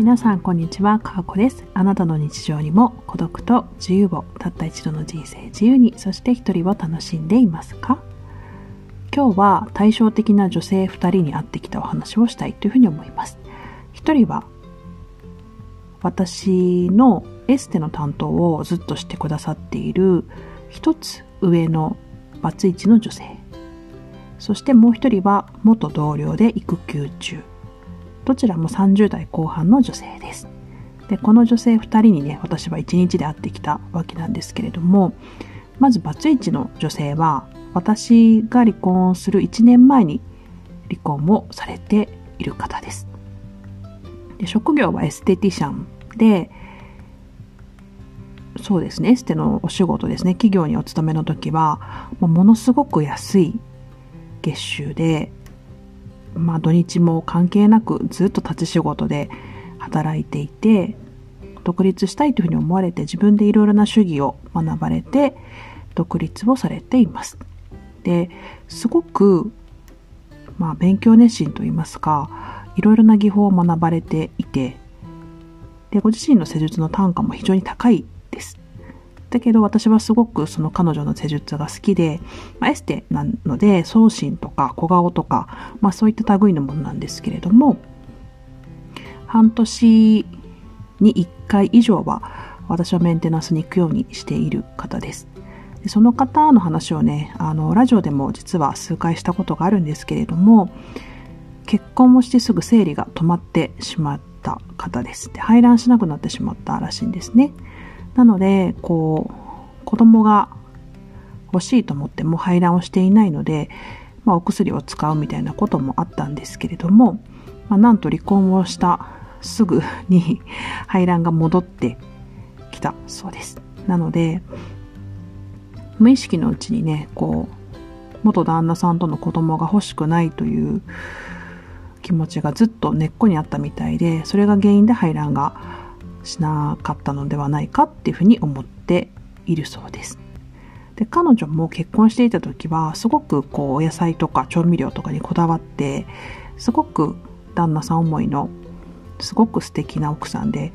皆さんこんにちは、かわこです。あなたの日常にも孤独と自由をたった一度の人生自由に、そして一人を楽しんでいますか？今日は対照的な女性2人に会ってきたお話をしたいというふうに思います。1人は私のエステの担当をずっとしてくださっている一つ上のバツイチの女性。そしてもう一人は元同僚で育休中。どちらも30代後半の女性です。で、この女性2人にね、私は1日で会ってきたわけなんですけれども、まずバツイチの女性は、私が離婚する1年前に離婚をされている方です。で職業はエステティシャンで、そうですね、エステのお仕事ですね、企業にお勤めの時は、ものすごく安い月収で、まあ土日も関係なくずっと立ち仕事で働いていて、独立したいというふうに思われて自分でいろいろな主義を学ばれて独立をされています。で、すごく、まあ勉強熱心といいますか、いろいろな技法を学ばれていて、で、ご自身の施術の単価も非常に高い。だけど私はすごくその彼女の施術が好きで、まあ、エステなので送信とか小顔とか、まあ、そういった類のものなんですけれども半年に1回以上は私はメンテナンスに行くようにしている方です。でその方の話をねあのラジオでも実は数回したことがあるんですけれども結婚をしてすぐ生理が止まってしまった方です。で排卵しなくなってしまったらしいんですね。なので、こう、子供が欲しいと思っても排卵をしていないので、まあ、お薬を使うみたいなこともあったんですけれども、まあ、なんと離婚をしたすぐに 排卵が戻ってきたそうです。なので、無意識のうちにね、こう、元旦那さんとの子供が欲しくないという気持ちがずっと根っこにあったみたいで、それが原因で排卵がしなかったのではないかっていうふうに思っているそうです。で彼女も結婚していた時はすごくこうお野菜とか調味料とかにこだわってすごく旦那さん思いのすごく素敵な奥さんで、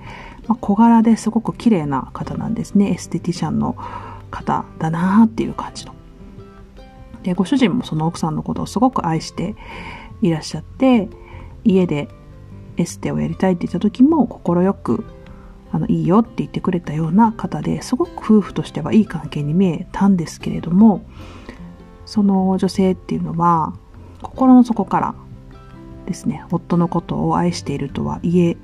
まあ、小柄ですごく綺麗な方なんですねエステティシャンの方だなっていう感じの。でご主人もその奥さんのことをすごく愛していらっしゃって家でエステをやりたいって言った時も快くあのいいよって言ってくれたような方ですごく夫婦としてはいい関係に見えたんですけれどもその女性っていうのは心の底からですね夫のことを愛しているとは言え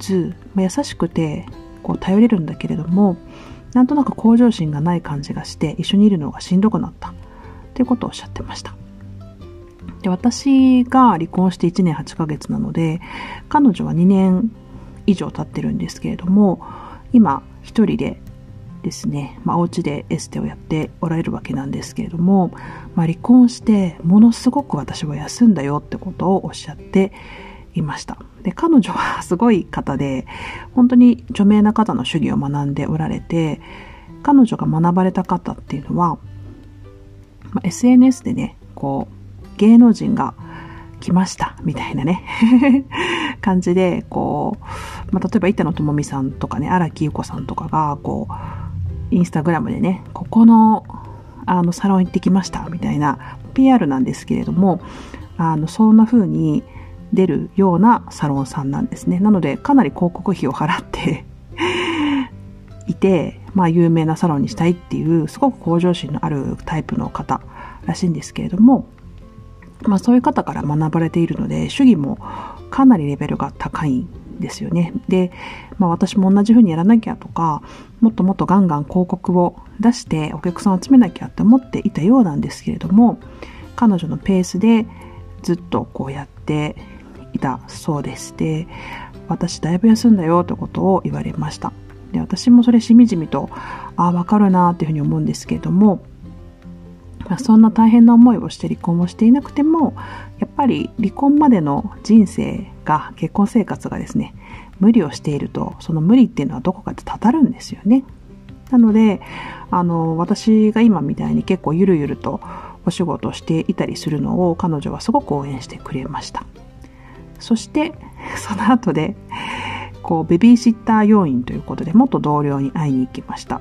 ず、ま、優しくてこう頼れるんだけれどもなんとなく向上心がない感じがして一緒にいるのがしんどくなった。っていうことをおっしゃってました。で私が離婚して1年8ヶ月なので彼女は2年以上経ってるんですけれども今一人でですね、まあ、お家でエステをやっておられるわけなんですけれども、まあ、離婚してものすごく私は休んだよってことをおっしゃっていました。で彼女はすごい方で本当に著名な方の主義を学んでおられて彼女が学ばれた方っていうのは、まあ、SNS でねこう芸能人が来ましたみたいなね。感じでこう、まあ、例えば板野友美さんとかね荒木優子さんとかがこうインスタグラムでねここのあのサロン行ってきましたみたいな PR なんですけれどもあのそんな風に出るようなサロンさんなんですね。なのでかなり広告費を払って いて、まあ、有名なサロンにしたいっていうすごく向上心のあるタイプの方らしいんですけれどもまあ、そういう方から学ばれているので主義もかなりレベルが高いんですよね。で、まあ、私も同じ風にやらなきゃとかもっともっとガンガン広告を出してお客さんを集めなきゃって思っていたようなんですけれども彼女のペースでずっとこうやっていたそうです。で私だいぶ休んだよということを言われました。で私もそれしみじみとああわかるなっていうふうに思うんですけれどもまあ、そんな大変な思いをして離婚をしていなくてもやっぱり離婚までの人生が結婚生活がですね無理をしているとその無理っていうのはどこかでたたるんですよねなのであの私が今みたいに結構ゆるゆるとお仕事をしていたりするのを彼女はすごく応援してくれましたそして その後でこう、ベビーシッター要員ということで、元同僚に会いに行きました。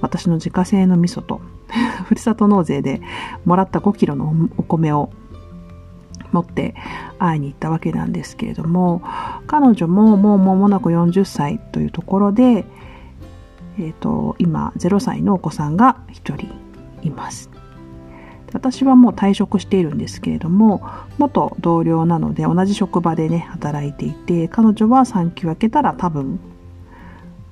私の自家製の味噌と、ふるさと納税でもらった5キロのお米を持って会いに行ったわけなんですけれども、彼女ももう間もなく40歳というところで、えっ、ー、と、今0歳のお子さんが1人います。私はもう退職しているんですけれども、元同僚なので同じ職場でね、働いていて、彼女は産休明けたら多分、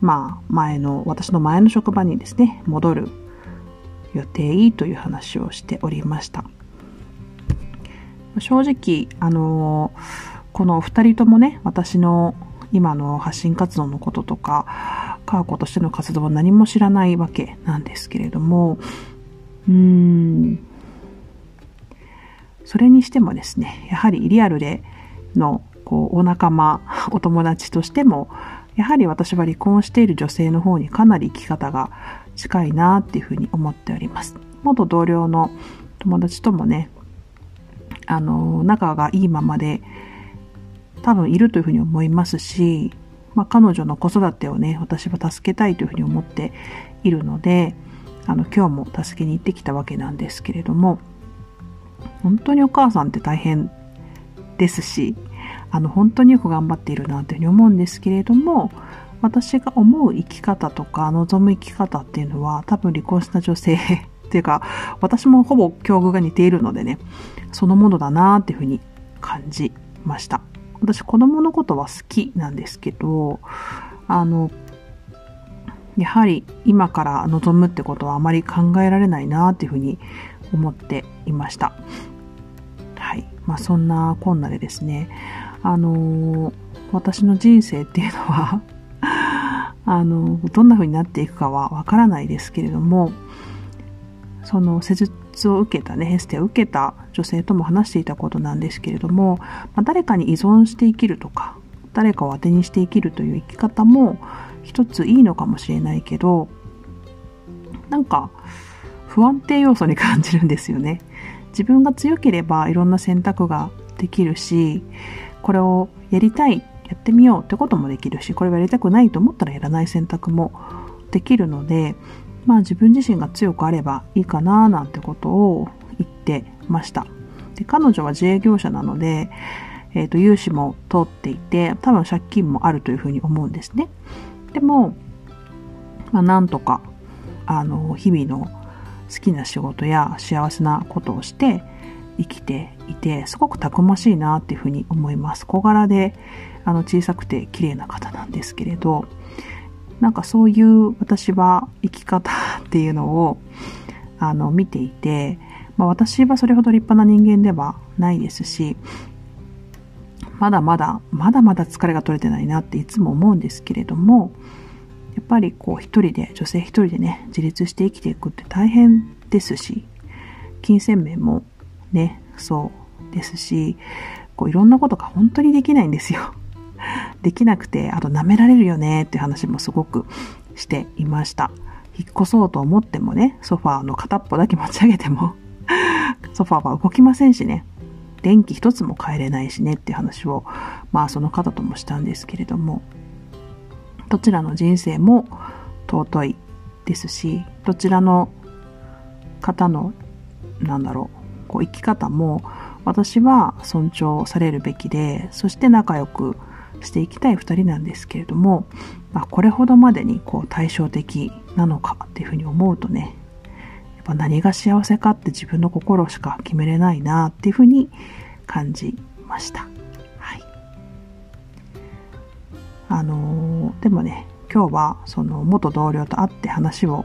まあ、前の、私の前の職場にですね、戻る予定という話をしておりました。正直、あのこの二人ともね、私の今の発信活動のこととか、カーコとしての活動は何も知らないわけなんですけれども、うーん、それにしてもですね、やはりリアルでのこうお仲間、お友達としても、やはり私は離婚している女性の方にかなり生き方が近いなっていうふうに思っております。元同僚の友達ともね、あの、仲がいいままで多分いるというふうに思いますし、まあ、彼女の子育てをね、私は助けたいというふうに思っているので、あの、今日も助けに行ってきたわけなんですけれども、本当にお母さんって大変ですし、あの、本当によく頑張っているなというふうに思うんですけれども、私が思う生き方とか望む生き方っていうのは多分離婚した女性 っていうか私もほぼ境遇が似ているのでねそのものだなっていうふうに感じました私子供のことは好きなんですけどあのやはり今から望むってことはあまり考えられないなっていうふうに思っていました。はい。まあそんなこんなでですね、あのー、私の人生っていうのはあの、どんな風になっていくかはわからないですけれども、その施術を受けたね、ヘステを受けた女性とも話していたことなんですけれども、まあ、誰かに依存して生きるとか、誰かを当てにして生きるという生き方も一ついいのかもしれないけど、なんか不安定要素に感じるんですよね。自分が強ければいろんな選択ができるし、これをやりたい、やってみようってこともできるし、これはやりたくないと思ったらやらない選択もできるので、まあ自分自身が強くあればいいかななんてことを言ってました。で彼女は自営業者なので、えっ、と、融資も通っていて、多分借金もあるというふうに思うんですね。でも、まあ、なんとか、あの、日々の好きな仕事や幸せなことをして生きていて、すごくたくましいなっていうふうに思います。小柄で、あの、小さくて綺麗な方なんですけれど、なんかそういう私は生き方っていうのを、あの、見ていて、まあ私はそれほど立派な人間ではないですし、まだまだ、まだまだ疲れが取れてないなっていつも思うんですけれども、やっぱりこう一人で、女性一人でね、自立して生きていくって大変ですし、金銭面もね、そうですし、こういろんなことが本当にできないんですよ。できなくて、あと舐められるよねっていう話もすごくしていました。引っ越そうと思ってもね、ソファーの片っぽだけ持ち上げても ソファーは動きませんしね、電気一つも変えれないしねっていう話を、まあその方ともしたんですけれども、どちらの人生も尊いですし、どちらの方の、なんだろう、こう生き方も私は尊重されるべきで、そして仲良くしていきたい二人なんですけれども、まあ、これほどまでにこう対照的なのかっていうふうに思うとね、やっぱ何が幸せかって自分の心しか決めれないなっていうふうに感じました。はい。あのー、でもね、今日はその元同僚と会って話を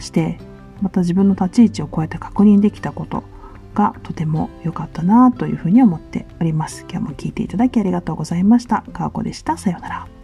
して、また自分の立ち位置をこうやって確認できたことがとても良かったなというふうに思っております。今日も聞いていただきありがとうございました。かわこでした。さようなら。